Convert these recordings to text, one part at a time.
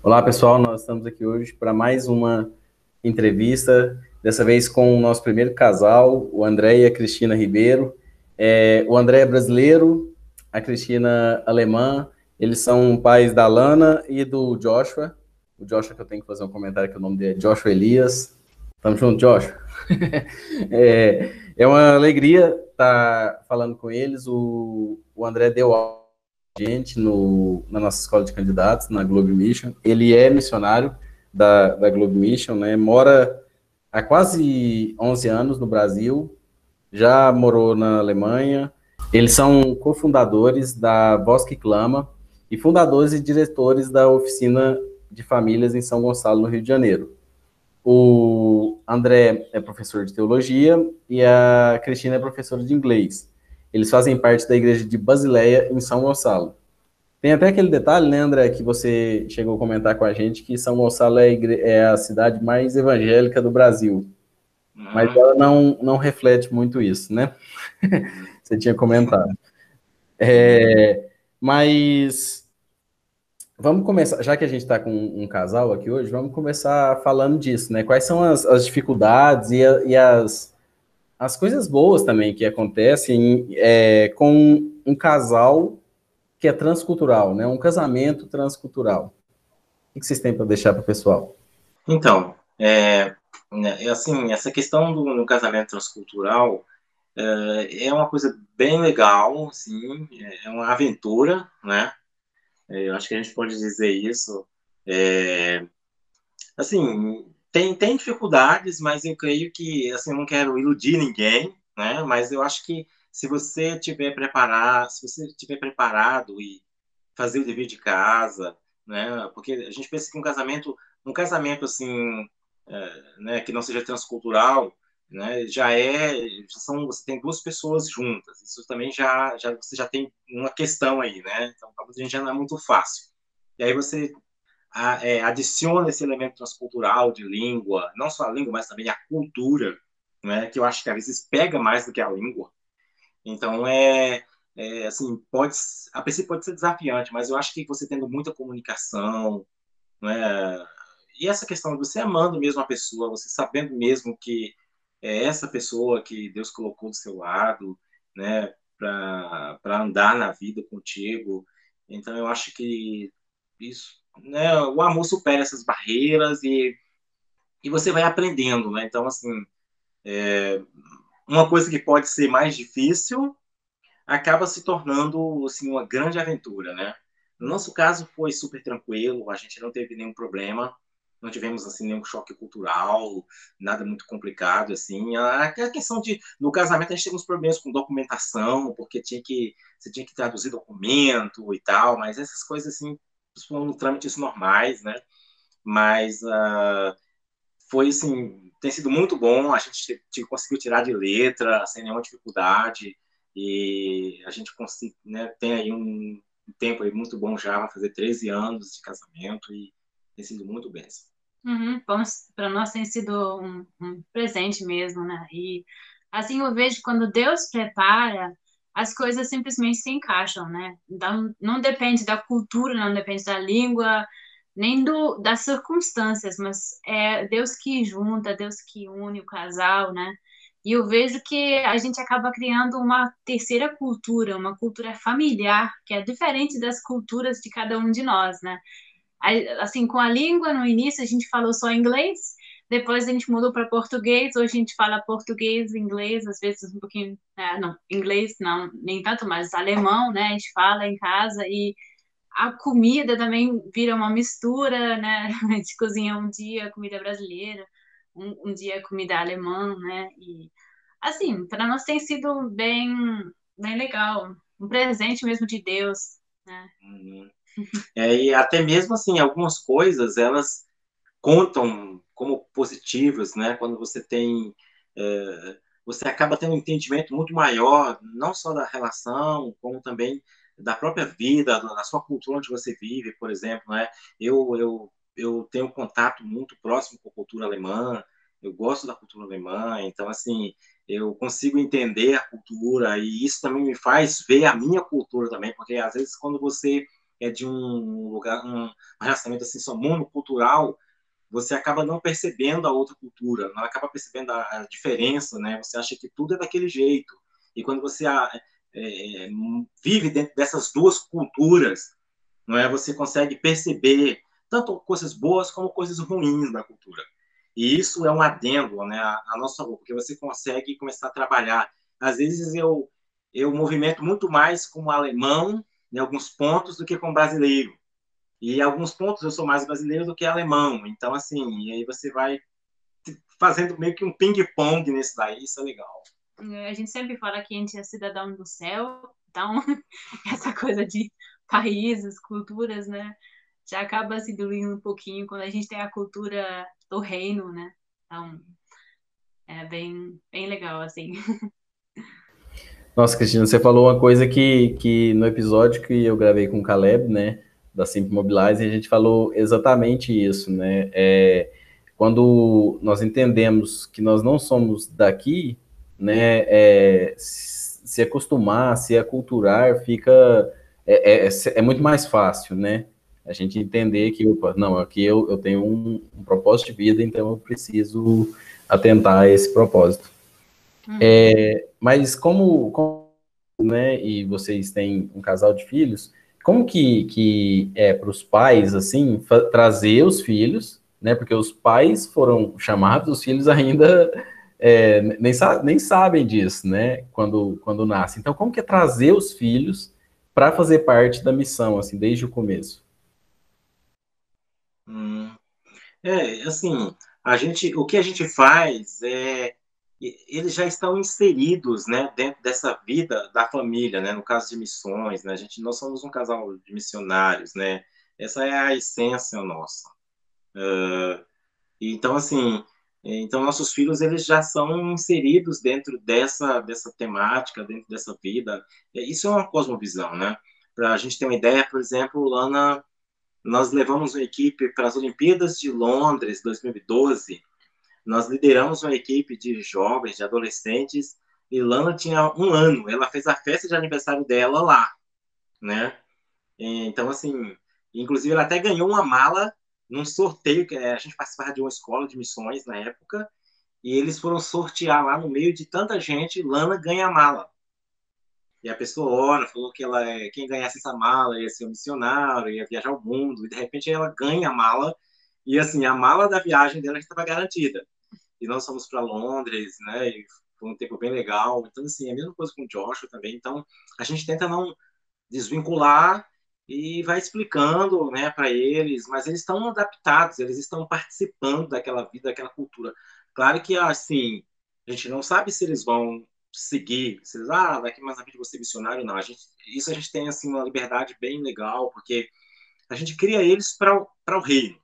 Olá, pessoal. Nós estamos aqui hoje para mais uma entrevista, dessa vez com o nosso primeiro casal, o André e a Cristina Ribeiro. É, o André é brasileiro, a Cristina alemã. Eles são pais da Lana e do Joshua. O Joshua, que eu tenho que fazer um comentário, que o nome dele é Joshua Elias. Tamo junto, Joshua. é, é, uma alegria estar falando com eles. O, o André deu aula gente no, na nossa escola de candidatos, na Globe Mission. Ele é missionário da, da Globe Mission, né? Mora há quase 11 anos no Brasil, já morou na Alemanha. Eles são cofundadores da Voz que Clama e fundadores e diretores da oficina de famílias em São Gonçalo, no Rio de Janeiro. O André é professor de teologia e a Cristina é professora de inglês. Eles fazem parte da igreja de Basileia, em São Gonçalo. Tem até aquele detalhe, né, André, que você chegou a comentar com a gente, que São Gonçalo é a, igre... é a cidade mais evangélica do Brasil. Uhum. Mas ela não, não reflete muito isso, né? você tinha comentado. É, mas vamos começar, já que a gente está com um casal aqui hoje, vamos começar falando disso, né? Quais são as, as dificuldades e, a, e as, as coisas boas também que acontecem é, com um casal que é transcultural, né? Um casamento transcultural. O que vocês têm para deixar para o pessoal? Então, é, né, assim, essa questão do, do casamento transcultural é, é, uma coisa bem legal, assim, é uma aventura, né? É, eu acho que a gente pode dizer isso. É, assim, tem, tem dificuldades, mas eu creio que, assim, não quero iludir ninguém, né? Mas eu acho que se você tiver preparado, se você tiver preparado e fazer o dever de casa, né? Porque a gente pensa que um casamento, um casamento assim, é, né, que não seja transcultural, né, já é, já são, você tem duas pessoas juntas. Isso também já, já você já tem uma questão aí, né? Então, a gente já não é muito fácil. E aí você a, é, adiciona esse elemento transcultural de língua, não só a língua, mas também a cultura, né, que eu acho que às vezes pega mais do que a língua. Então, é, é assim, pode, a princípio pode ser desafiante, mas eu acho que você tendo muita comunicação, né, e essa questão de você amando mesmo a pessoa, você sabendo mesmo que é essa pessoa que Deus colocou do seu lado, né, para andar na vida contigo. Então, eu acho que isso né, o amor supera essas barreiras e, e você vai aprendendo, né? Então, assim, é, uma coisa que pode ser mais difícil acaba se tornando, assim, uma grande aventura, né? No nosso caso foi super tranquilo, a gente não teve nenhum problema, não tivemos assim nenhum choque cultural, nada muito complicado assim. A, questão de no casamento a gente teve uns problemas com documentação, porque tinha que você tinha que traduzir documento e tal, mas essas coisas assim foram trâmites normais, né? Mas uh, foi assim, tem sido muito bom. A gente conseguiu tirar de letra sem nenhuma dificuldade e a gente consegue, né, tem aí um tempo aí muito bom já, vai fazer 13 anos de casamento e tem sido muito bem. Uhum, para nós tem sido um, um presente mesmo, né? E assim eu vejo quando Deus prepara as coisas simplesmente se encaixam, né? Então, não depende da cultura, não depende da língua, nem do, das circunstâncias, mas é Deus que junta, Deus que une o casal, né? E eu vejo que a gente acaba criando uma terceira cultura, uma cultura familiar, que é diferente das culturas de cada um de nós, né? Assim, com a língua, no início a gente falou só inglês, depois a gente mudou para português, hoje a gente fala português, inglês, às vezes um pouquinho, é, não, inglês não, nem tanto, mas alemão, né? A gente fala em casa e a comida também vira uma mistura, né? A gente cozinha um dia comida brasileira, um, um dia comida alemã, né? E assim, para nós tem sido bem, bem legal, um presente mesmo de Deus, né? Uhum. É, e até mesmo assim, algumas coisas elas contam como positivas, né? Quando você tem, é, você acaba tendo um entendimento muito maior, não só da relação, como também da própria vida, da sua cultura onde você vive, por exemplo, né? Eu eu eu tenho contato muito próximo com a cultura alemã, eu gosto da cultura alemã, então assim eu consigo entender a cultura e isso também me faz ver a minha cultura também, porque às vezes quando você é de um lugar, um relacionamento assim só monocultural, você acaba não percebendo a outra cultura, não acaba percebendo a, diferença, né? Você acha que tudo é daquele jeito. E quando você é, é, vive dentro dessas duas culturas, não é? Você consegue perceber tanto coisas boas como coisas ruins da cultura. E isso é um adendo, né, a nossa porque você consegue começar a trabalhar. Às vezes eu eu movimento muito mais como alemão em alguns pontos do que como brasileiro. E em alguns pontos eu sou mais brasileiro do que alemão. Então assim, e aí você vai fazendo meio que um ping-pong nesse daí, isso é legal. A gente sempre fala que a gente é cidadão do céu, então essa coisa de países, culturas, né? Já acaba se diluindo um pouquinho quando a gente tem a cultura do reino, né? Então, é bem, bem legal, assim. Nossa, Cristina, você falou uma coisa que, que no episódio que eu gravei com o Caleb, né, da Simple Mobilize, a gente falou exatamente isso, né? É, quando nós entendemos que nós não somos daqui, né, é, se acostumar, se aculturar, fica é, é, é, muito mais fácil, né? A gente entender que, opa, não, aqui eu, eu tenho um, um propósito de vida, então eu preciso atentar a esse propósito. Uhum. É, mas como, como, né, e vocês têm um casal de filhos, como que, que é para os pais, assim, trazer os filhos, né, porque os pais foram chamados, os filhos ainda é, nem, sa nem sabem disso, né, quando, quando nascem. Então, como que é trazer os filhos para fazer parte da missão, assim, desde o começo? Hum. É, assim, a gente, o que a gente faz é eles já estão inseridos, né, dentro dessa vida da família, né, no caso de missões, né, a gente, nós somos um casal de missionários, né, essa é a essência nossa. Uh, então, assim, então nossos filhos, eles já são inseridos dentro dessa, dessa temática, dentro dessa vida, isso é uma cosmovisão, né, para a gente ter uma ideia, por exemplo, Lana nós levamos uma equipe para as Olimpíadas de Londres 2012. Nós lideramos uma equipe de jovens, de adolescentes. E Lana tinha um ano. Ela fez a festa de aniversário dela lá, né? Então, assim, inclusive ela até ganhou uma mala num sorteio que a gente participava de uma escola de missões na época. E eles foram sortear lá no meio de tanta gente. Lana ganha a mala. E a pessoa ora, falou que ela é, quem ganhasse essa mala ia ser um missionário, ia viajar o mundo, e de repente ela ganha a mala, e assim, a mala da viagem dela estava garantida. E nós fomos para Londres, né, e foi um tempo bem legal. Então, assim, é a mesma coisa com o Joshua também. Então, a gente tenta não desvincular e vai explicando, né, para eles, mas eles estão adaptados, eles estão participando daquela vida, daquela cultura. Claro que, assim, a gente não sabe se eles vão seguir, vocês, ah, daqui mais na vida você missionário, não. A gente, isso a gente tem assim uma liberdade bem legal, porque a gente cria eles para o reino.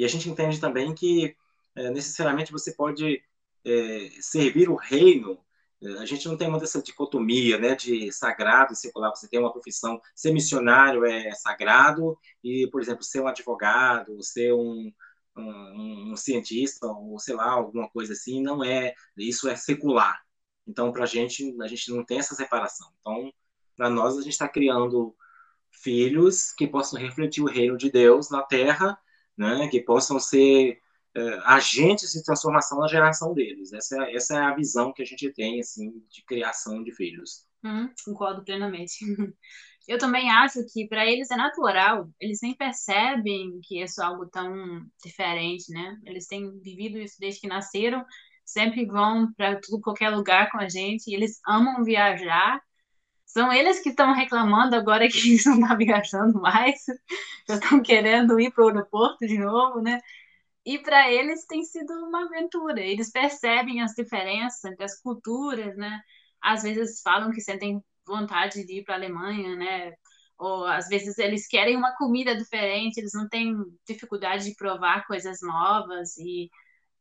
E a gente entende também que é, necessariamente você pode é, servir o reino. A gente não tem uma dessa dicotomia, né, de sagrado e secular. Você tem uma profissão, ser missionário é sagrado e, por exemplo, ser um advogado, ser um, um, um cientista ou sei lá alguma coisa assim, não é. Isso é secular. Então, para a gente, a gente não tem essa separação. Então, para nós, a gente está criando filhos que possam refletir o reino de Deus na Terra, né? Que possam ser é, agentes de transformação na geração deles. Essa é, essa é a visão que a gente tem, assim, de criação de filhos. Hum, concordo plenamente. Eu também acho que para eles é natural, eles nem percebem que isso é algo tão diferente, né? Eles têm vivido isso desde que nasceram sempre vão para qualquer lugar com a gente, eles amam viajar. São eles que estão reclamando agora que eles não estão viajando mais, já estão querendo ir para o aeroporto de novo, né? E para eles tem sido uma aventura. Eles percebem as diferenças entre as culturas, né? Às vezes falam que sentem vontade de ir para a Alemanha, né? Ou às vezes eles querem uma comida diferente, eles não têm dificuldade de provar coisas novas e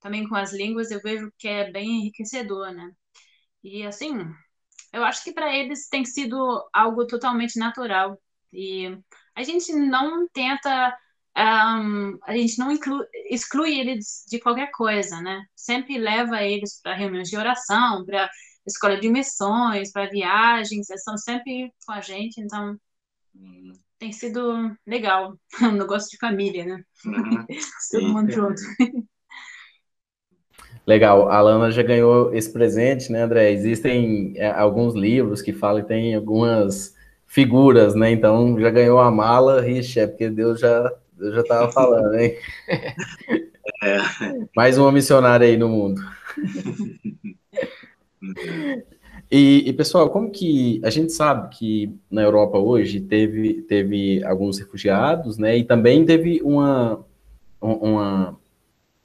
também com as línguas, eu vejo que é bem enriquecedor, né? E assim, eu acho que para eles tem sido algo totalmente natural. E a gente não tenta um, a gente não inclui, exclui eles de qualquer coisa, né? Sempre leva eles para reuniões de oração, para escola de missões, para viagens, eles estão sempre com a gente, então hum. tem sido legal, um negócio de família, né? Uhum. Todo mundo junto. Legal, a Lana já ganhou esse presente, né, André? Existem é, alguns livros que falam e tem algumas figuras, né? Então já ganhou a mala, Rich, é porque Deus já, Deus já estava falando, hein? É. Mais uma missionária aí no mundo. E, e, pessoal, como que a gente sabe que na Europa hoje teve, teve alguns refugiados, né? E também teve uma, uma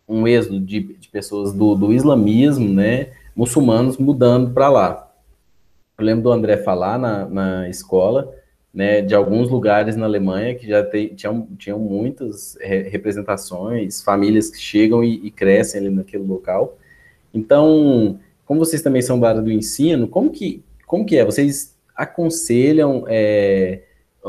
um êxodo de, de pessoas do, do islamismo, né, muçulmanos mudando para lá. Eu lembro do André falar na, na escola, né, de alguns lugares na Alemanha que já te, tinham, tinham muitas re, representações, famílias que chegam e, e, crescem ali naquele local. Então, como vocês também são da área do ensino, como que, como que é? Vocês aconselham é,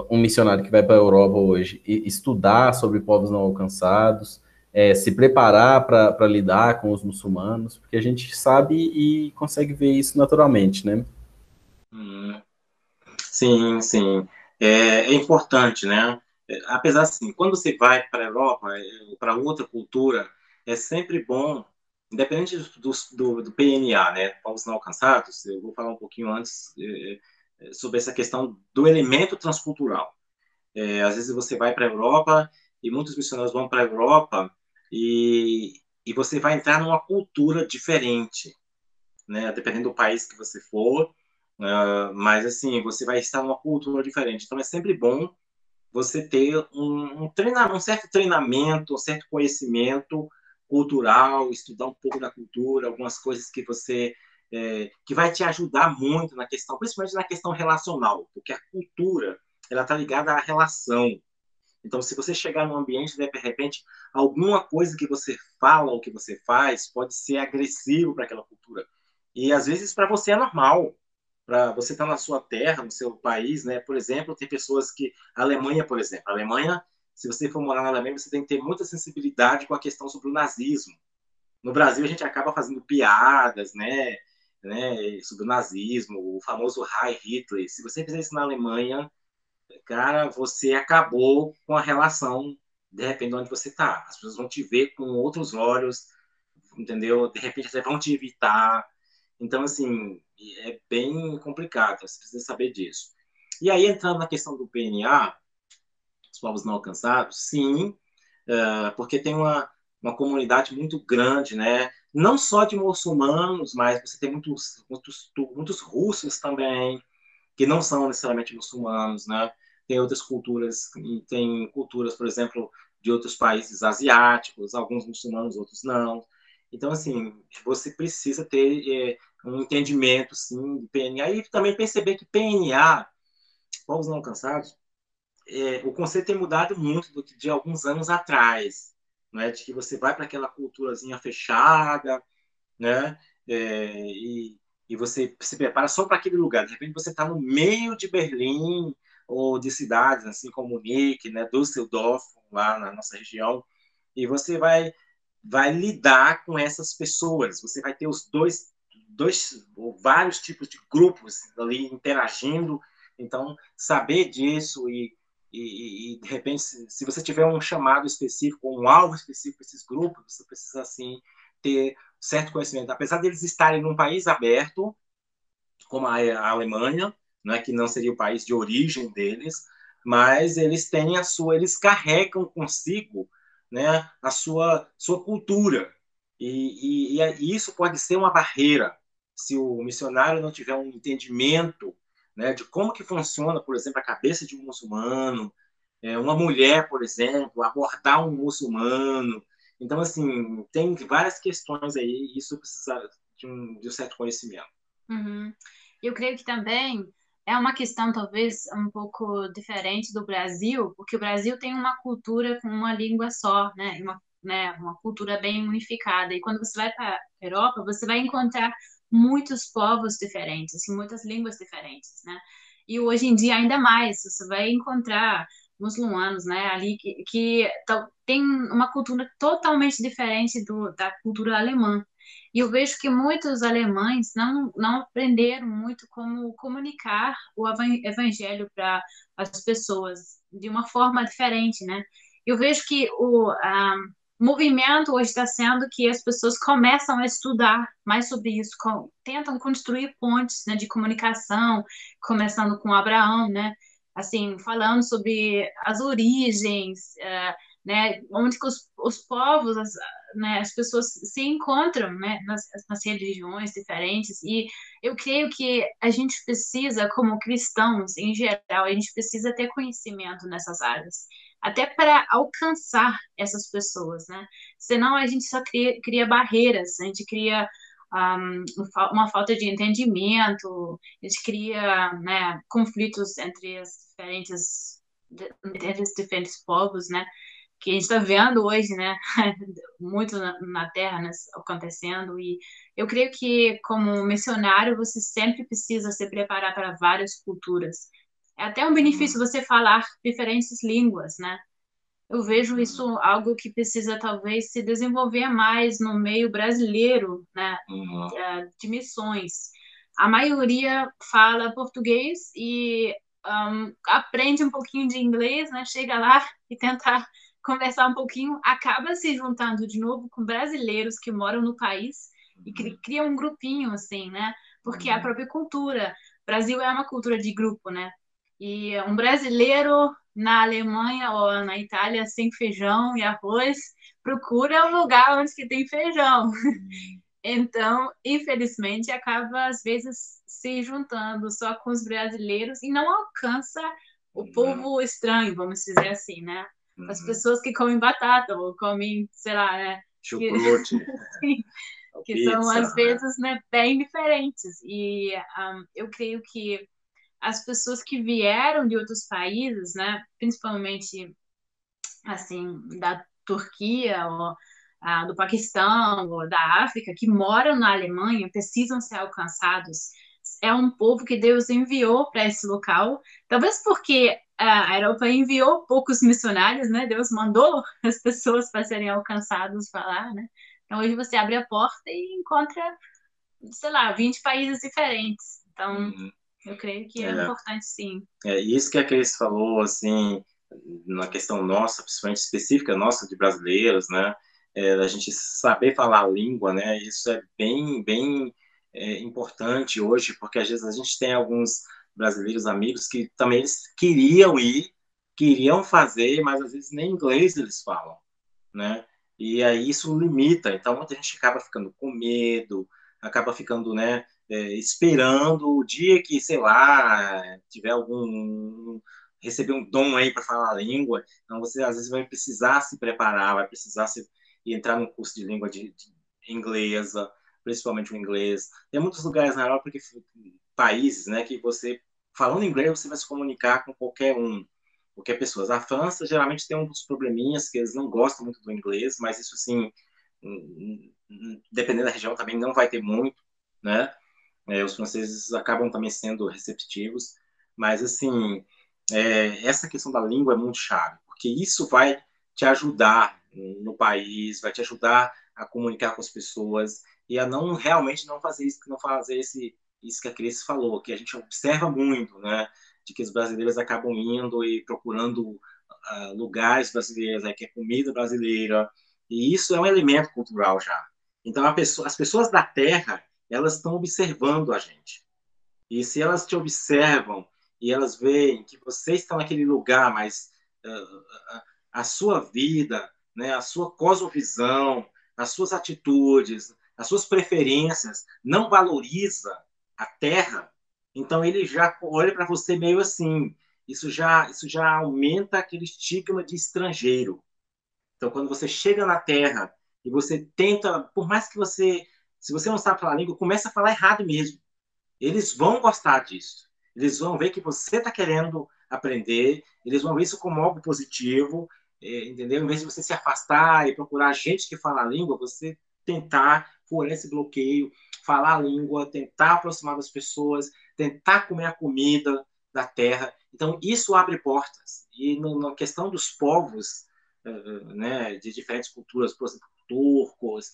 um missionário que vai para a Europa hoje estudar sobre povos não alcançados? É, se preparar para lidar com os muçulmanos, porque a gente sabe e consegue ver isso naturalmente, né? Hum. Sim, sim. É, é, importante, né? É, apesar assim, quando você vai para a Europa, é, para outra cultura, é sempre bom, independente do, do, do, PNA, né? Povos não alcançados, eu vou falar um pouquinho antes é, é, sobre essa questão do elemento transcultural. às vezes você vai para a Europa e muitos missionários vão para a Europa e, e você vai entrar numa cultura diferente, né? Dependendo do país que você for, uh, mas assim você vai estar numa cultura diferente. Então é sempre bom você ter um, um, treinamento, um certo treinamento, um certo conhecimento cultural, estudar um pouco da cultura, algumas coisas que você é, que vai te ajudar muito na questão, principalmente na questão relacional, porque a cultura ela está ligada à relação, então, se você chegar num ambiente, de repente, alguma coisa que você fala ou que você faz pode ser agressivo para aquela cultura. E às vezes para você é normal. Para você estar tá na sua terra, no seu país, né? Por exemplo, tem pessoas que a Alemanha, por exemplo, a Alemanha, se você for morar na Alemanha, você tem que ter muita sensibilidade com a questão sobre o nazismo. No Brasil a gente acaba fazendo piadas, né? né, sobre o nazismo, o famoso Heil Hitler. Se você fizer isso na Alemanha, cara, você acabou com a relação, de repente, onde você está. As pessoas vão te ver com outros olhos, entendeu? De repente, até vão te evitar. Então, assim, é bem complicado, você precisa saber disso. E aí, entrando na questão do PNA, os povos não alcançados, sim, uh, porque tem uma, uma comunidade muito grande, né? Não só de muçulmanos, mas você tem muitos, muitos, muitos russos também, que não são necessariamente muçulmanos, né? Tem outras culturas, tem culturas, por exemplo, de outros países asiáticos, alguns muçulmanos, outros não. Então, assim, você precisa ter é, um entendimento, sim, de PNA e também perceber que PNA, povos não alcançados, é, o conceito tem mudado muito do que de alguns anos atrás, né? De que você vai para aquela culturazinha fechada, né? É, e, e você se prepara só para aquele lugar. De repente você está no meio de Berlim, ou de cidades, assim como Munique, né, Düsseldorf, lá na nossa região, e você vai vai lidar com essas pessoas. Você vai ter os dois, dois ou vários tipos de grupos ali interagindo. Então, saber disso e, e, e de repente, se, se, você tiver um chamado específico, um alvo específico para esses grupos, você precisa, assim, ter certo conhecimento. Apesar deles estarem num país aberto, como a, Alemanha, né, que não seria o país de origem deles, mas eles têm a sua, eles carregam consigo, né, a sua sua cultura e, e, e isso pode ser uma barreira se o missionário não tiver um entendimento, né, de como que funciona, por exemplo, a cabeça de um muçulmano, é, uma mulher, por exemplo, abordar um muçulmano. Então, assim, tem várias questões aí, e isso precisa de um, de um certo conhecimento. Uhum. Eu creio que também é uma questão talvez um pouco diferente do Brasil, porque o Brasil tem uma cultura com uma língua só, né? Uma, né? uma cultura bem unificada. E quando você vai para a Europa, você vai encontrar muitos povos diferentes, assim, muitas línguas diferentes, né? E hoje em dia ainda mais, você vai encontrar muçulmanos, né, ali que, que tem uma cultura totalmente diferente do, da cultura alemã. E eu vejo que muitos alemães não, não aprenderam muito como comunicar o evangelho para as pessoas de uma forma diferente, né? Eu vejo que o um, movimento hoje está sendo que as pessoas começam a estudar mais sobre isso, com, tentam construir pontes né, de comunicação, começando com Abraão, né? Assim, falando sobre as origens, uh, né? Onde os, os povos, as, né, as pessoas se encontram né, nas, nas religiões diferentes e eu creio que a gente precisa, como cristãos em geral, a gente precisa ter conhecimento nessas áreas, até para alcançar essas pessoas, né? Senão a gente só cria, cria barreiras, a gente cria um, uma falta de entendimento, a gente cria né, conflitos entre as diferentes entre os diferentes povos, né? Que a gente está vendo hoje, né, muito na, na Terra né, acontecendo, e eu creio que, como missionário, você sempre precisa se preparar para várias culturas. É até um benefício uhum. você falar diferentes línguas, né? Eu vejo isso algo que precisa talvez se desenvolver mais no meio brasileiro, né, uhum. Eh, de missões. A maioria fala português e um, aprende um pouquinho de inglês, né? Chega lá e tenta conversar um pouquinho, acaba se juntando de novo com brasileiros que moram no país e uhum. cria um grupinho, assim, né? Porque a uhum. própria cultura. O Brasil é uma cultura de grupo, né? E um brasileiro na Alemanha ou na Itália sem feijão e arroz procura um lugar onde que tem feijão. Uhum. Então, infelizmente, acaba às vezes se juntando só com os brasileiros e não alcança o povo estranho, vamos dizer assim, né? Uhum. As pessoas que comem batata ou comem, sei lá, né? Chucrute. que Pizza, são às né? vezes né, bem diferentes. E um, eu creio que as pessoas que vieram de outros países, né, principalmente assim da Turquia ou ah, do Paquistão ou da África, que moram na Alemanha, precisam ser alcançados. É um povo que Deus enviou para esse local, talvez porque a Europa enviou poucos missionários, né? Deus mandou as pessoas para serem alcançados para lá, né? Então hoje você abre a porta e encontra, sei lá, 20 países diferentes. Então, uhum. eu creio que é, é, importante sim. É isso que a Cris falou, assim, na questão nossa, principalmente específica nossa de brasileiros, né? É, a gente saber falar a língua, né? Isso é bem, bem é, importante hoje, porque às vezes a gente tem alguns brasileiros amigos que também eles queriam ir, queriam fazer, mas às vezes nem inglês eles falam, né? E aí isso limita. Então muita gente acaba ficando com medo, acaba ficando, né, é, esperando o dia que, sei lá, tiver algum receber um dom aí para falar a língua. Então você às vezes vai precisar se preparar, vai precisar se entrar num curso de língua de, de inglesa, principalmente o inglês. Tem muitos lugares na Europa que países, né, que você falando inglês você vai se comunicar com qualquer um, qualquer pessoa. A França geralmente tem um dos probleminhas que eles não gostam muito do inglês, mas isso assim, dependendo da região também não vai ter muito, né? É, os franceses acabam também sendo receptivos, mas assim, é, essa questão da língua é muito chave, porque isso vai te ajudar no país, vai te ajudar a comunicar com as pessoas e a não realmente não fazer isso, não fazer esse isso que a Cris falou, que a gente observa muito, né, de que os brasileiros acabam indo e procurando uh, lugares brasileiros, né, que é comida brasileira, e isso é um elemento cultural já. Então, pessoa, as pessoas da Terra, elas estão observando a gente. E se elas te observam e elas veem que você está naquele lugar, mas uh, a sua vida, né, a sua cosmovisão, as suas atitudes, as suas preferências não valoriza a terra, então ele já olha para você meio assim. Isso já, isso já aumenta aquele estigma de estrangeiro. Então, quando você chega na terra e você tenta, por mais que você, se você não sabe falar a língua, começa a falar errado mesmo. Eles vão gostar disso. Eles vão ver que você está querendo aprender, eles vão ver isso como algo positivo, é, entendeu? Em vez de você se afastar e procurar gente que fala a língua, você tentar por esse bloqueio, falar a língua, tentar aproximar das pessoas, tentar comer a comida, da terra. Então, isso abre portas. E no, na questão dos povos, uh, né, de diferentes culturas, por exemplo, turcos,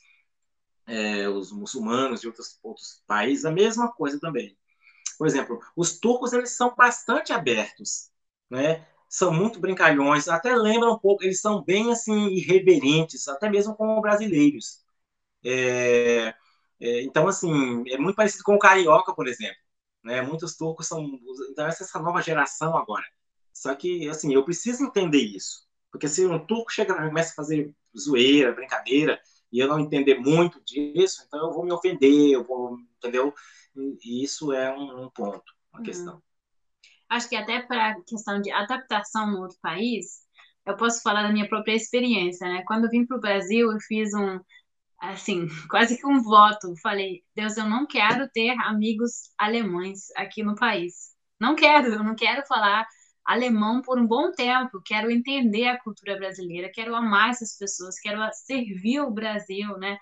é, os muçulmanos de outros, outros países, a mesma coisa também. Por exemplo, os turcos eles são bastante abertos, né? São muito brincalhões, até lembram um pouco, eles são bem assim irreverentes, até mesmo com os brasileiros. É, é, então, assim, é muito parecido com o carioca, por exemplo. Né? Muitos turcos são. Então, essa é essa nova geração agora. Só que, assim, eu preciso entender isso. Porque se um turco chega e começa a fazer zoeira, brincadeira, e eu não entender muito disso, então eu vou me ofender, eu vou, entendeu? E isso é um, um ponto, uma uhum. questão. Acho que até para a questão de adaptação no outro país, eu posso falar da minha própria experiência, né? Quando eu vim para o Brasil, eu fiz um, assim, quase que um voto. Falei, Deus, eu não quero ter amigos alemães aqui no país. Não quero, eu não quero falar alemão por um bom tempo, quero entender a cultura brasileira, quero amar essas pessoas, quero servir o Brasil, né?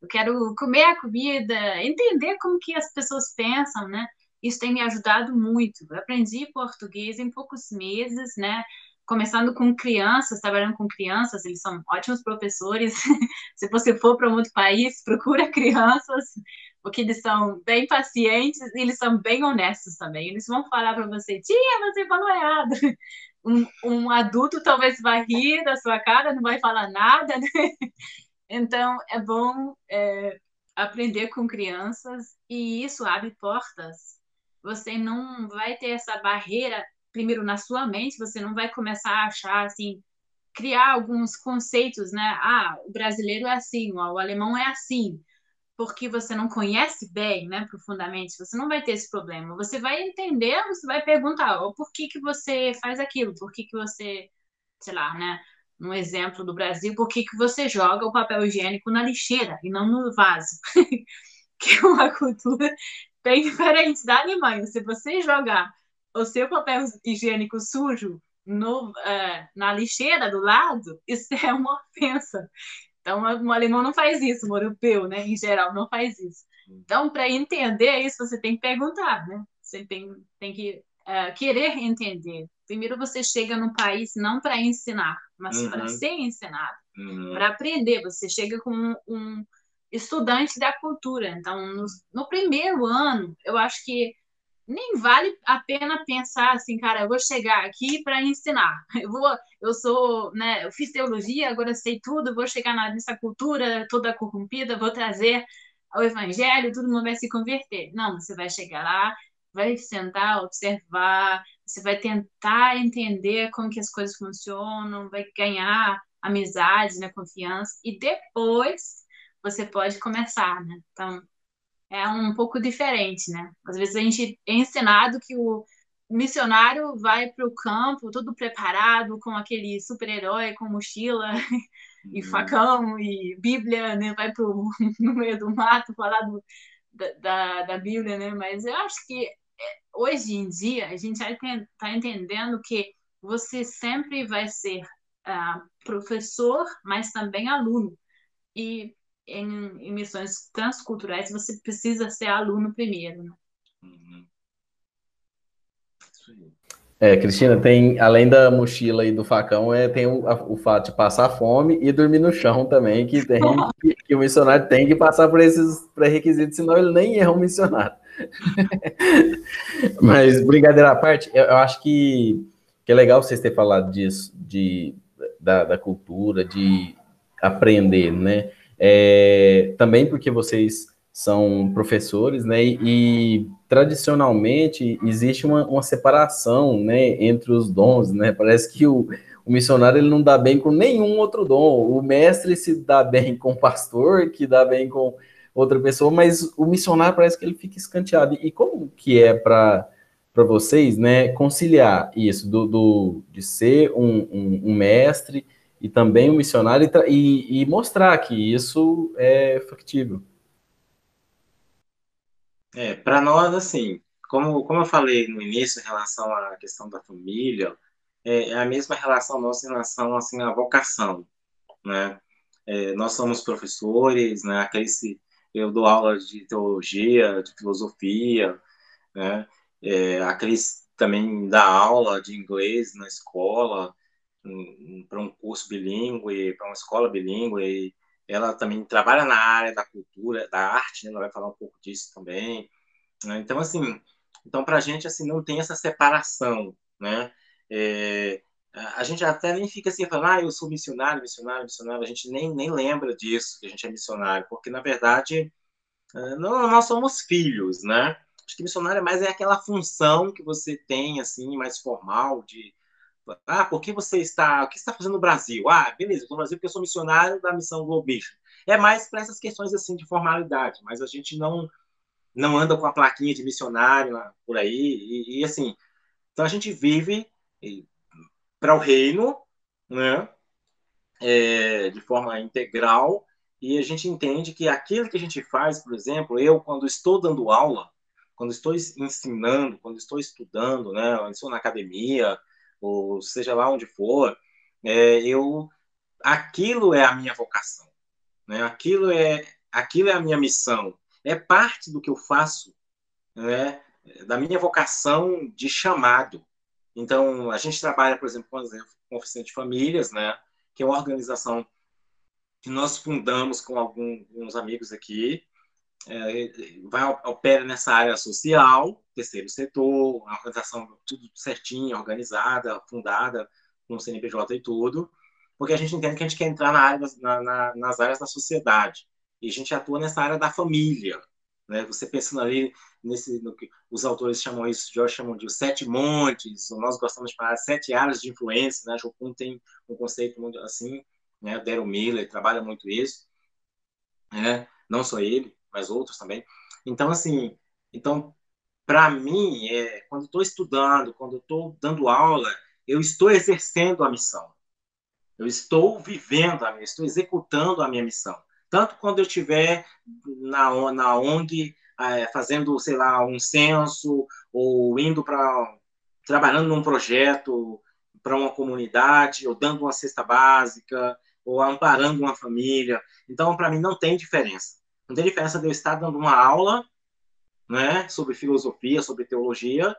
Eu quero comer a comida, entender como que as pessoas pensam, né? Isso tem me ajudado muito. Eu aprendi português em poucos meses, né? Começando com crianças, trabalhando com crianças, eles são ótimos professores. Se você for para um outro país, procura crianças, porque eles são bem pacientes e eles são bem honestos também. Eles vão falar para você, tia, você falou errado. Um, um, adulto talvez vai rir da sua cara, não vai falar nada, né? Então, é bom é, aprender com crianças e isso abre portas. Você não vai ter essa barreira, primeiro, na sua mente, você não vai começar a achar assim, criar alguns conceitos, né? Ah, o brasileiro é assim, o alemão é assim porque você não conhece bem, né, profundamente, você não vai ter esse problema. Você vai entender, você vai perguntar, oh, por que que você faz aquilo? Por que que você, sei lá, né, no exemplo do Brasil, por que que você joga o papel higiênico na lixeira e não no vaso? que é uma cultura bem diferente da Alemanha. Se você jogar o seu papel higiênico sujo no, uh, na lixeira do lado, isso é uma ofensa. Então, o alemão não faz isso, o europeu, né, em geral, não faz isso. Então, para entender isso, você tem que perguntar, né? Você tem, tem que uh, querer entender. Primeiro, você chega no país não para ensinar, mas uhum. para ser ensinado, uhum. para aprender. Você chega com um estudante da cultura. Então, no, no primeiro ano, eu acho que nem vale a pena pensar assim, cara, eu vou chegar aqui para ensinar. Eu vou, eu sou, né, eu fiz teologia, agora sei tudo, vou chegar nessa cultura toda corrompida, vou trazer o evangelho, todo mundo vai se converter. Não, você vai chegar lá, vai sentar, observar, você vai tentar entender como que as coisas funcionam, vai ganhar amizade, né, confiança e depois você pode começar, né? Então, é um pouco diferente, né? Às vezes a gente é ensinado que o missionário vai para o campo todo preparado, com aquele super-herói com mochila e uhum. facão e Bíblia, né? Vai pro, no meio do mato falar do, da, da, da Bíblia, né? Mas eu acho que é, hoje em dia a gente já está entendendo que você sempre vai ser uh, professor, mas também aluno. E em, em missões transculturais, você precisa ser aluno primeiro. Né? Uhum. É, Cristina, tem, além da mochila e do facão, é, tem o, a, o fato de passar fome e dormir no chão também, que, tem, que, que o missionário tem que passar por esses pré-requisitos, senão ele nem é um missionário. Mas, brincadeira à parte, eu, eu, acho que, que é legal vocês terem falado disso, de, da, da cultura, de aprender, né? É, também porque vocês são professores, né, e, e tradicionalmente existe uma, uma, separação, né, entre os dons, né, parece que o, o, missionário ele não dá bem com nenhum outro dom, o mestre se dá bem com o pastor, que dá bem com outra pessoa, mas o missionário parece que ele fica escanteado, e como que é para para vocês, né, conciliar isso? Do, do de ser um, um, um mestre e também o missionário e, e, mostrar que isso é factível. É, para nós, assim, como, como eu falei no início em relação à questão da família, é, é a mesma relação nossa em relação assim, à vocação, né? É, nós somos professores, né? Aqueles, eu dou aula de teologia, de filosofia, né? É, aqueles também dá aula de inglês na escola, para um curso bilíngue, para uma escola bilíngue. ela também trabalha na área da cultura, da arte, né? ela vai falar um pouco disso também. Né? Então, assim, então para a gente assim não tem essa separação, né? É, a gente até nem fica assim falando, ah, eu sou missionário, missionário, missionário. A gente nem, nem lembra disso que a gente é missionário, porque na verdade é, não, nós somos filhos, né? Acho que missionário é mais é aquela função que você tem assim mais formal de ah, por que você está, o que você está fazendo no Brasil? Ah, beleza, estou no Brasil porque eu sou missionário da missão Globation. É mais para essas questões assim de formalidade, mas a gente não não anda com a plaquinha de missionário por aí e, e assim. Então a gente vive para o reino, né? É, de forma integral e a gente entende que aquilo que a gente faz, por exemplo, eu quando estou dando aula, quando estou ensinando, quando estou estudando, né, quando estou na academia, ou seja lá onde for, é, eu aquilo é a minha vocação, né? Aquilo é aquilo é a minha missão, é parte do que eu faço, né? Da minha vocação de chamado. Então a gente trabalha, por exemplo, com a oficina de famílias, né? Que é uma organização que nós fundamos com alguns amigos aqui, é, vai opera nessa área social, terceiro setor, a organização tudo certinho, organizada, fundada com o CNPJ e tudo, porque a gente entende que a gente quer entrar na área na, na, nas áreas da sociedade e a gente atua nessa área da família, né? Você pensando ali nesse, no que os autores chamam isso, Jorge chamam de os sete montes, ou nós gostamos de falar sete áreas de influência, né? Jocum tem um conceito muito assim, né? Daryl Miller trabalha muito isso, né? Não só ele, mas outros também. Então, assim, então, para mim, é, quando estou estudando, quando estou dando aula, eu estou exercendo a missão. Eu estou vivendo a minha, estou executando a minha missão. Tanto quando eu estiver na, na ONG, é, fazendo, sei lá, um censo, ou indo para. trabalhando num projeto para uma comunidade, ou dando uma cesta básica, ou amparando uma família. Então, para mim, não tem diferença. Não tem diferença de eu estar dando uma aula né, sobre filosofia, sobre teologia,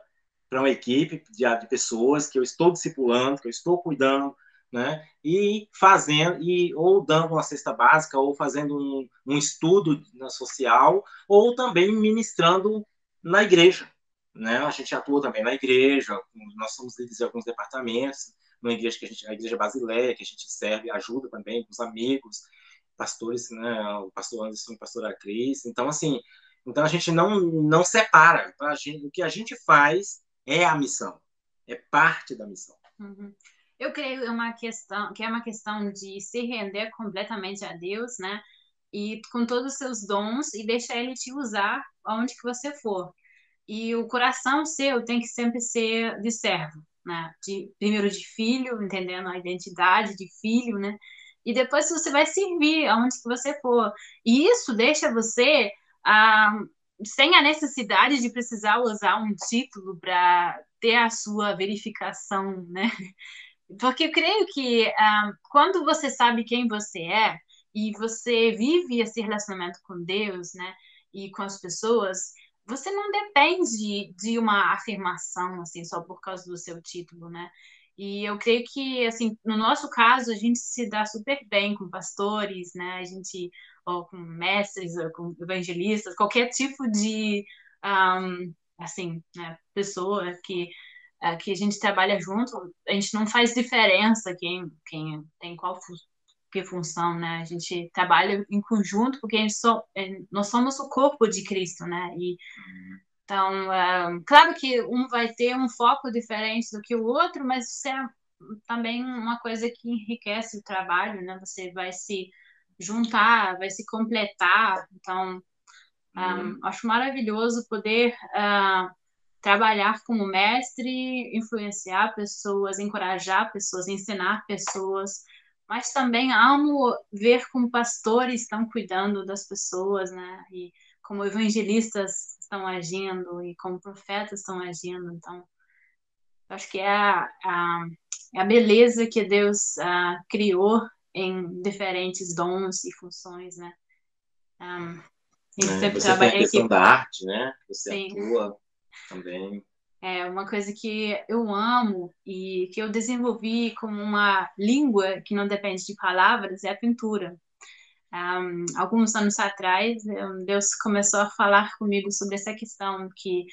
para uma equipe de, de, pessoas que eu estou discipulando, que eu estou cuidando, né, e fazendo, e, ou dando uma cesta básica, ou fazendo um, um estudo na social, ou também ministrando na igreja. Né? A gente atua também na igreja, nós somos líderes de alguns departamentos, na igreja que a gente, a igreja Basileia, que a gente serve, ajuda também com os amigos, pastores, né, o pastor Anderson e a pastora Cris. Então, assim, então a gente não, não separa. Então, a gente, o que a gente faz é a missão, é parte da missão. Uhum. Eu creio uma questão que é uma questão de se render completamente a Deus, né? E com todos os seus dons e deixar Ele te usar aonde que você for. E o coração seu tem que sempre ser de servo, né? De, primeiro de filho, entendendo a identidade de filho, né? E depois você vai servir aonde que você for. E isso deixa você ah, sem a necessidade de precisar usar um título para ter a sua verificação, né? Porque eu creio que ah, quando você sabe quem você é e você vive esse relacionamento com Deus, né, e com as pessoas, você não depende de uma afirmação assim só por causa do seu título, né? E eu creio que, assim, no nosso caso, a gente se dá super bem com pastores, né? A gente, ou com mestres, ou com evangelistas, qualquer tipo de, um, assim, né, pessoa que, uh, que a gente trabalha junto, a gente não faz diferença quem, quem tem qual fu que função, né? A gente trabalha em conjunto porque a gente so, é, nós somos o corpo de Cristo, né? E uhum. Então, é, claro que um vai ter um foco diferente do que o outro, mas isso é também uma coisa que enriquece o trabalho, né? Você vai se juntar, vai se completar. Então, um, uhum. acho maravilhoso poder uh, trabalhar como mestre, influenciar pessoas, encorajar pessoas, ensinar pessoas, mas também amo ver como pastores estão cuidando das pessoas, né? E como evangelistas estão agindo e como profetas estão agindo. Então, acho que é a, a, é a beleza que Deus uh, criou em diferentes dons e funções, né? Um, é, você tem a questão aqui... da arte, né? Você Sim. atua também. É uma coisa que eu amo e que eu desenvolvi como uma língua que não depende de palavras é a pintura. Um, alguns anos atrás, Deus começou a falar comigo sobre essa questão que,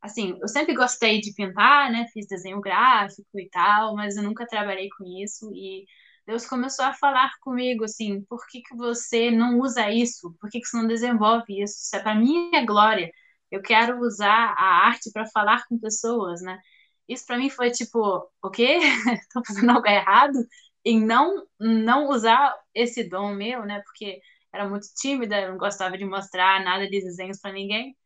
assim, eu sempre gostei de pintar, né? Fiz desenho gráfico e tal, mas eu nunca trabalhei com isso e Deus começou a falar comigo assim, por que, que você não usa isso? Por que, que você não desenvolve isso? Isso é para minha glória. Eu quero usar a arte para falar com pessoas, né? Isso para mim foi tipo, o quê? Estou fazendo algo errado em não não usar esse dom meu, né? Porque era muito tímida, não gostava de mostrar nada de desenhos para ninguém.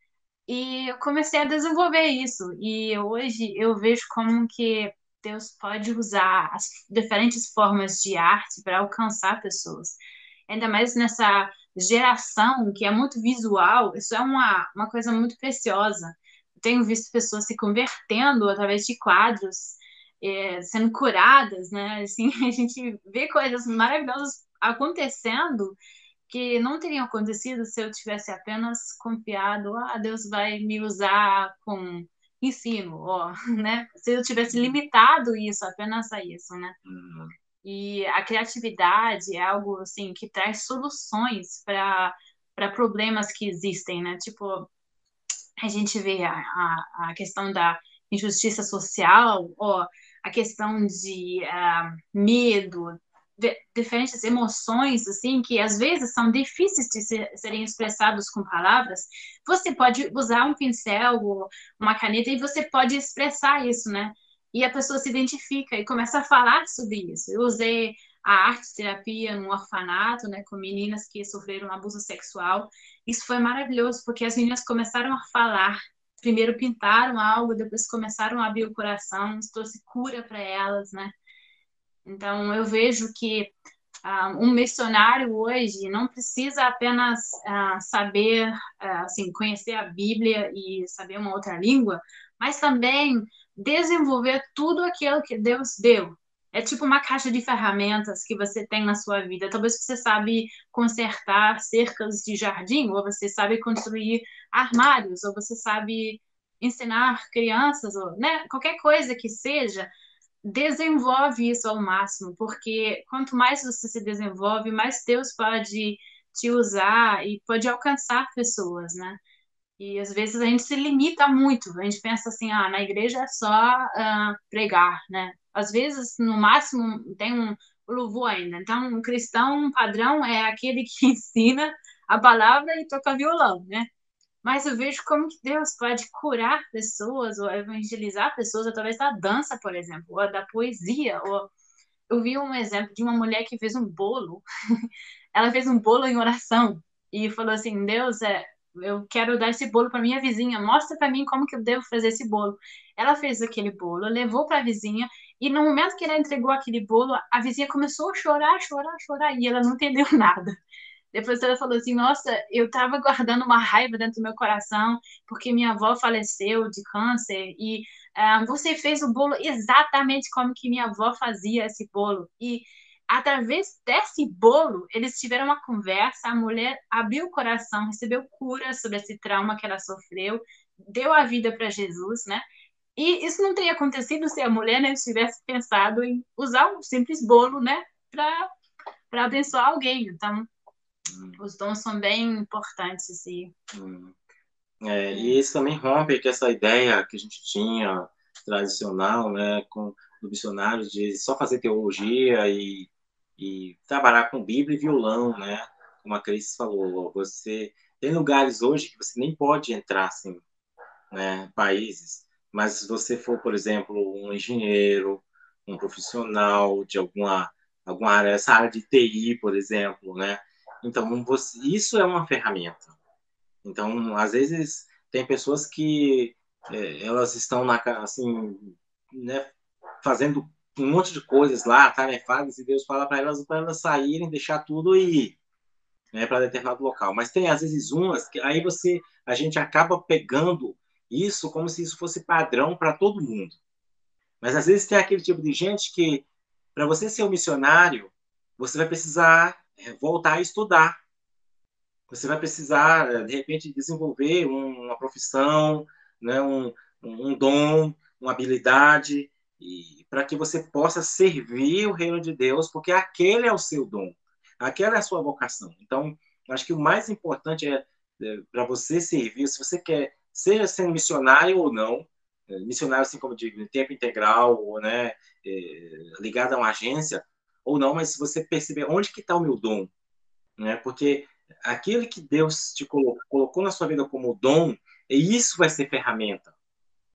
E eu comecei a desenvolver isso. E hoje eu vejo como que Deus pode usar as diferentes formas de arte para alcançar pessoas. Ainda mais nessa geração que é muito visual, isso é uma, uma coisa muito preciosa. Eu tenho visto pessoas se convertendo através de quadros, é, sendo curadas, né? Assim, a gente vê coisas maravilhosas acontecendo que não teriam acontecido se eu tivesse apenas confiado, ah, Deus vai me usar com ensino, ó, né? Se eu tivesse limitado isso apenas a isso, né? Uhum. E a criatividade é algo assim que traz soluções para para problemas que existem, né? Tipo, a gente vê a, a, a questão da injustiça social, ou a questão de uh, medo, de, diferentes emoções, assim, que às vezes são difíceis de ser, serem expressados com palavras, você pode usar um pincel ou uma caneta e você pode expressar isso, né? e a pessoa se identifica e começa a falar sobre isso. Eu usei a arte terapia no orfanato, né, com meninas que sofreram abuso sexual. Isso foi maravilhoso, porque as meninas começaram a falar. Primeiro pintaram algo, depois começaram a abrir o coração, trouxe cura para elas, né? Então, eu vejo que uh, um missionário hoje não precisa apenas uh, saber, uh, assim, conhecer a Bíblia e saber uma outra língua, mas também desenvolver tudo aquilo que Deus deu. É tipo uma caixa de ferramentas que você tem na sua vida. Talvez você sabe consertar cercas de jardim, ou você sabe construir armários, ou você sabe ensinar crianças, ou né, qualquer coisa que seja, desenvolve isso ao máximo, porque quanto mais você se desenvolve, mais Deus pode te usar e pode alcançar pessoas, né? E às vezes a gente se limita muito, a gente pensa assim, ah, na igreja é só uh, pregar, né? Às vezes, no máximo, tem um louvor ainda. Então, um cristão padrão é aquele que ensina a palavra e toca violão, né? Mas eu vejo como que Deus pode curar pessoas ou evangelizar pessoas através da dança, por exemplo, ou da poesia. Ou... Eu vi um exemplo de uma mulher que fez um bolo. Ela fez um bolo em oração e falou assim: Deus, é, eu quero dar esse bolo para minha vizinha, mostra para mim como que eu devo fazer esse bolo. Ela fez aquele bolo, levou para a vizinha e no momento que ela entregou aquele bolo, a vizinha começou a chorar, chorar, chorar e ela não entendeu nada. Depois ela falou assim: Nossa, eu estava guardando uma raiva dentro do meu coração porque minha avó faleceu de câncer e uh, você fez o bolo exatamente como que minha avó fazia esse bolo. E através desse bolo, eles tiveram uma conversa, a mulher abriu o coração, recebeu cura sobre esse trauma que ela sofreu, deu a vida para Jesus, né? E isso não teria acontecido se a mulher né, tivesse pensado em usar um simples bolo, né, para abençoar alguém. Então, hum. os dons são bem importantes. E... Hum. É, e isso também rompe com essa ideia que a gente tinha tradicional, né, com do missionário de só fazer teologia e e trabalhar com Bíblia e violão, né? Como a Cris falou, você tem lugares hoje que você nem pode entrar assim, né? Países, mas se você for, por exemplo, um engenheiro, um profissional de alguma alguma área, essa área de TI, por exemplo, né? Então, você, isso é uma ferramenta. Então, às vezes tem pessoas que é, elas estão na assim, né, fazendo um monte de coisas lá, tarefadas, e Deus fala para elas para elas saírem, deixar tudo e ir né, para determinado local. Mas tem às vezes umas que aí você a gente acaba pegando isso como se isso fosse padrão para todo mundo. Mas às vezes tem aquele tipo de gente que para você ser um missionário, você vai precisar é, voltar a estudar. Você vai precisar, de repente, desenvolver uma profissão, né, um, um dom, uma habilidade, e para que você possa servir o reino de Deus, porque aquele é o seu dom, aquela é a sua vocação. Então, acho que o mais importante é, é para você servir, se você quer, seja sendo missionário ou não, é, missionário assim como digo, em tempo integral, ou né, é, ligado a uma agência, ou não, mas se você perceber onde que está o meu dom, né? Porque aquele que Deus te colocou, colocou na sua vida como dom, e isso vai ser ferramenta.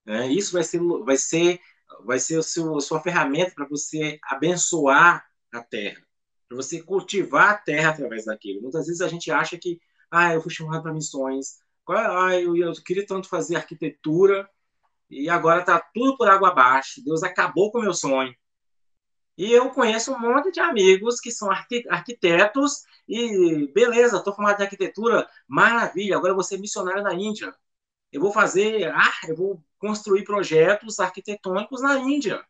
Né? Isso vai ser, vai ser, vai ser o seu, a sua ferramenta para você abençoar a terra, para você cultivar a terra através daquilo. Muitas vezes a gente acha que, ah, eu fui chamado para missões, ah, eu, eu queria tanto fazer arquitetura e agora está tudo por água abaixo. Deus acabou com o meu sonho. E eu conheço um monte de amigos que são arquitetos e beleza, estou formado em arquitetura, maravilha, agora eu vou ser missionário na Índia. Eu vou fazer, ah, eu vou construir projetos arquitetônicos na Índia,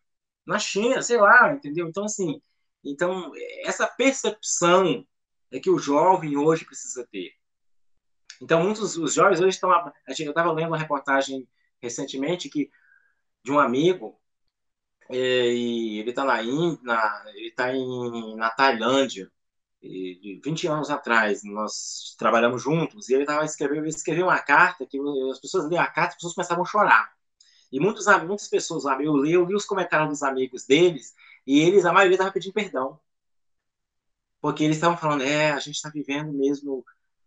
na China, sei lá, entendeu? Então, assim, então, essa percepção é que o jovem hoje precisa ter. Então, muitos dos jovens hoje estão. Eu estava lendo uma reportagem recentemente que de um amigo é, e ele está na, na, ele tá em, na Tailândia, de 20 anos atrás, nós trabalhamos juntos, e ele estava escrevendo, escreveu uma carta que as pessoas liam a carta, as pessoas começavam a chorar. E muitas, muitas pessoas, eu li, eu li os comentários dos amigos deles, e eles, a maioria estava pedindo perdão. Porque eles estavam falando, é, a gente está vivendo mesmo,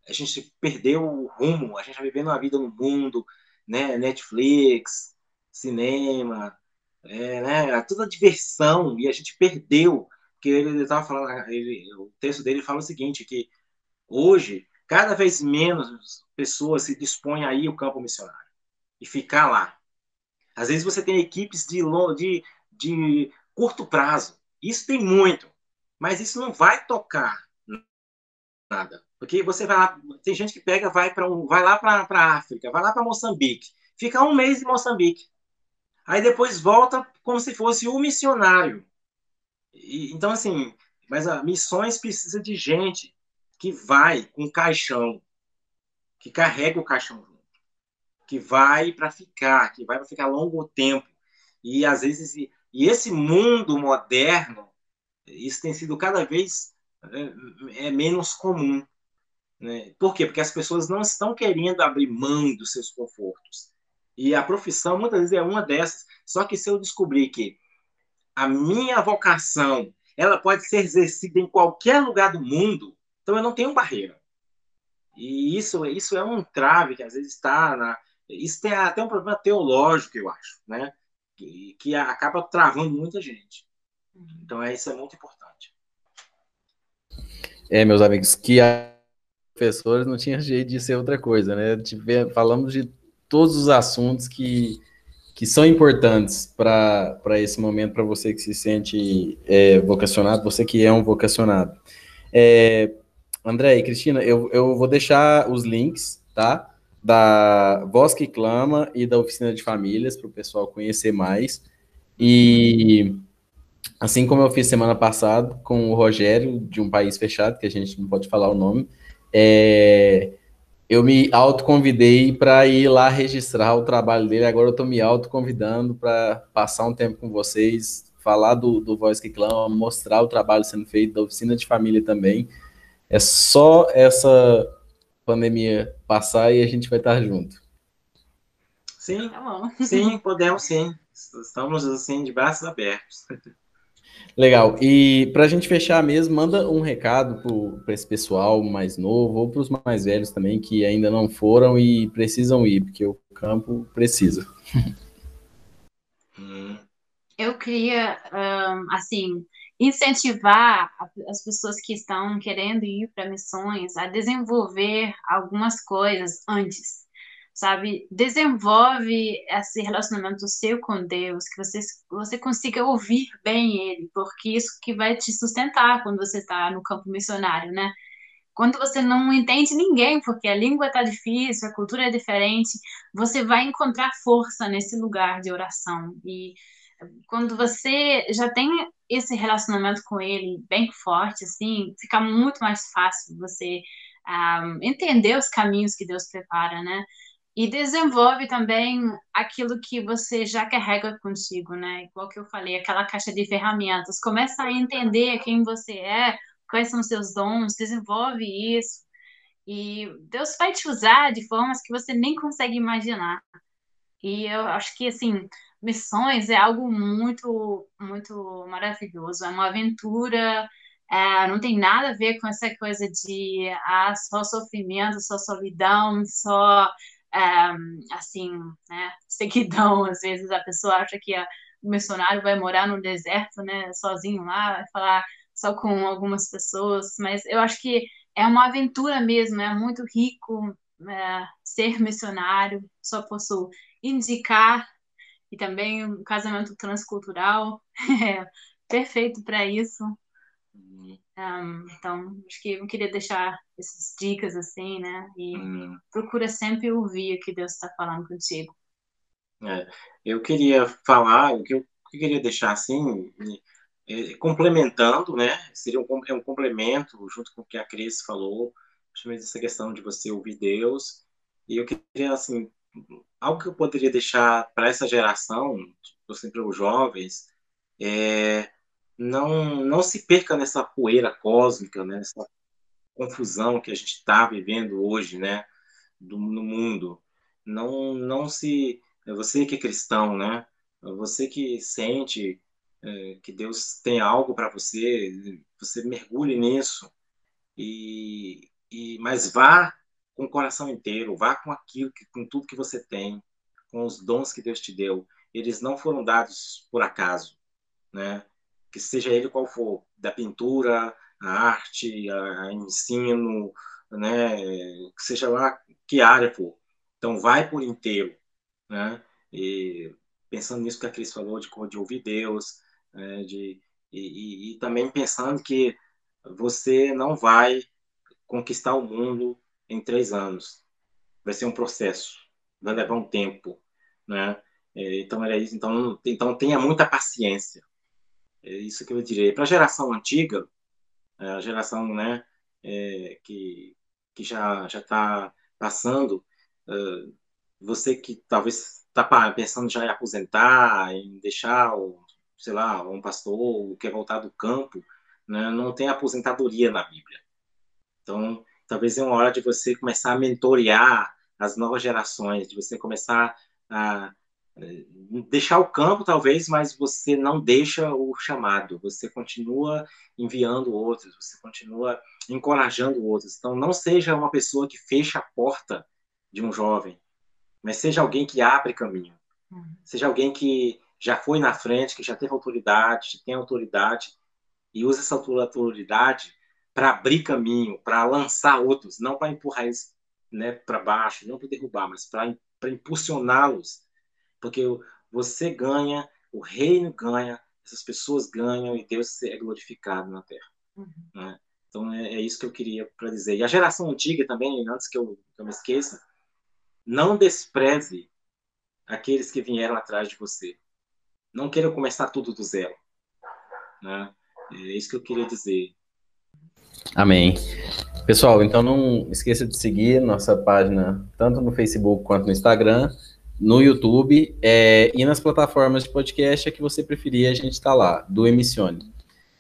a gente perdeu o rumo, a gente está vivendo uma vida no mundo, né, Netflix, cinema, é, né, toda diversão, e a gente perdeu, porque ele estava falando, ele, o texto dele fala o seguinte, que hoje, cada vez menos pessoas se dispõem a ir ao campo missionário e ficar lá. Às vezes você tem equipes de, de, de curto prazo, isso tem muito, mas isso não vai tocar nada. Porque você vai lá, tem gente que pega, vai para um, vai lá para a África, vai lá para Moçambique, fica um mês em Moçambique, aí depois volta como se fosse o missionário. E, então, assim, mas a missões precisa de gente que vai com caixão, que carrega o caixão junto, que vai para ficar, que vai para ficar longo tempo. E às vezes, e esse mundo moderno, isso tem sido cada vez é, é menos comum. Né? Por quê? Porque as pessoas não estão querendo abrir mão dos seus confortos. E a profissão, muitas vezes, é uma dessas. Só que se eu descobrir que a minha vocação ela pode ser exercida em qualquer lugar do mundo, então eu não tenho barreira. E isso, isso é um trave que às vezes está na. Isso tem até um problema teológico, eu acho, né? Que, que acaba travando muita gente. Então, é, isso é muito importante. É, meus amigos, que a professores não tinha jeito de ser outra coisa, né? Tive, falamos de todos os assuntos que, que são importantes para esse momento, para você que se sente é, vocacionado, você que é um vocacionado. É, André e Cristina, eu, eu vou deixar os links, tá? Da Voz que Clama e da Oficina de Famílias, para o pessoal conhecer mais. E assim como eu fiz semana passada com o Rogério, de um país fechado, que a gente não pode falar o nome, é, eu me autoconvidei para ir lá registrar o trabalho dele. Agora eu estou me autoconvidando para passar um tempo com vocês, falar do, do Voz que Clama, mostrar o trabalho sendo feito, da oficina de família também. É só essa pandemia passar e a gente vai estar junto. Sim, tá sim, podemos sim. Estamos assim de braços abertos. Legal. E para a gente fechar mesmo, manda um recado para esse pessoal mais novo ou para os mais velhos também que ainda não foram e precisam ir, porque o campo precisa. Eu queria, assim, incentivar as pessoas que estão querendo ir para missões a desenvolver algumas coisas antes sabe? Desenvolve esse relacionamento seu com Deus, que você, você consiga ouvir bem Ele, porque isso que vai te sustentar quando você está no campo missionário, né? Quando você não entende ninguém, porque a língua está difícil, a cultura é diferente, você vai encontrar força nesse lugar de oração. E quando você já tem esse relacionamento com Ele bem forte, assim, fica muito mais fácil você um, ah, entender os caminhos que Deus prepara, né? E desenvolve também aquilo que você já carrega contigo, né? Igual que eu falei, aquela caixa de ferramentas. Começa a entender quem você é, quais são seus dons, desenvolve isso. E Deus vai te usar de formas que você nem consegue imaginar. E eu acho que, assim, missões é algo muito, muito maravilhoso. É uma aventura, é, não tem nada a ver com essa coisa de ah, só sofrimento, só solidão, só um, assim, né, seguidão, às vezes a pessoa acha que a, o missionário vai morar no deserto, né, sozinho lá, vai falar só com algumas pessoas, mas eu acho que é uma aventura mesmo, é muito rico é, ser missionário, só posso indicar, e também um casamento transcultural, é perfeito para isso. Um, então, acho que eu queria deixar essas dicas assim, né? E hum. procura sempre ouvir o que Deus está falando contigo. É, eu queria falar, o que eu, que eu queria deixar assim, é, complementando, né? Seria um, é um complemento junto com o que a Cris falou, justamente essa questão de você ouvir Deus. E eu queria, assim, algo que eu poderia deixar para essa geração, sempre os jovens, é não, não se perca nessa poeira cósmica, né, nessa confusão que a gente está vivendo hoje, né, do, no mundo. Não, não se, você que é cristão, né, você que sente é, que Deus tem algo para você, você mergulhe nisso e, e mas vá com o coração inteiro, vá com aquilo, que, com tudo que você tem, com os dons que Deus te deu. Eles não foram dados por acaso, né? que seja ele qual for, da pintura, a arte, a, a ensino, né, seja lá que área for. Então, vai por inteiro, né, e pensando nisso que a Cris falou, de, de ouvir Deus, né, de, e, e, e também pensando que você não vai conquistar o mundo em três anos. Vai ser um processo, vai levar um tempo, né? É, então era isso. Então, então tenha muita paciência, é isso que eu diria. Para a geração antiga, a geração né, é, que, que já está passando, é, você que talvez está pensando já em aposentar, em deixar, sei lá, um pastor que quer voltar do campo, né, não tem aposentadoria na Bíblia. Então, talvez é uma hora de você começar a mentorear as novas gerações, de você começar a deixar o campo talvez, mas você não deixa o chamado, você continua enviando outros, você continua encorajando outros. Então não seja uma pessoa que fecha a porta de um jovem, mas seja alguém que abre caminho. Uhum. Seja alguém que já foi na frente, que já teve autoridade, que tem autoridade e usa essa autoridade para abrir caminho, para lançar outros, não para empurrar eles né, para baixo, não para derrubar, mas para impulsioná-los porque você ganha, o reino ganha, essas pessoas ganham e Deus é glorificado na terra. Uhum. Né? Então é, é, isso que eu queria para dizer. E a geração antiga também, antes que eu, que eu me esqueça, não despreze aqueles que vieram atrás de você. Não queira começar tudo do zero. Né? É isso que eu queria dizer. Amém. Pessoal, então não esqueça de seguir nossa página tanto no Facebook quanto no Instagram no YouTube é, e nas plataformas de podcast é que você preferir, a gente está lá, do Emissione.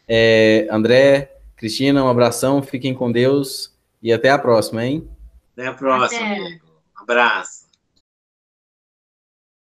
É, André, Cristina, um abração, fiquem com Deus e até a próxima, hein? Até a próxima, até. amigo. Um abraço.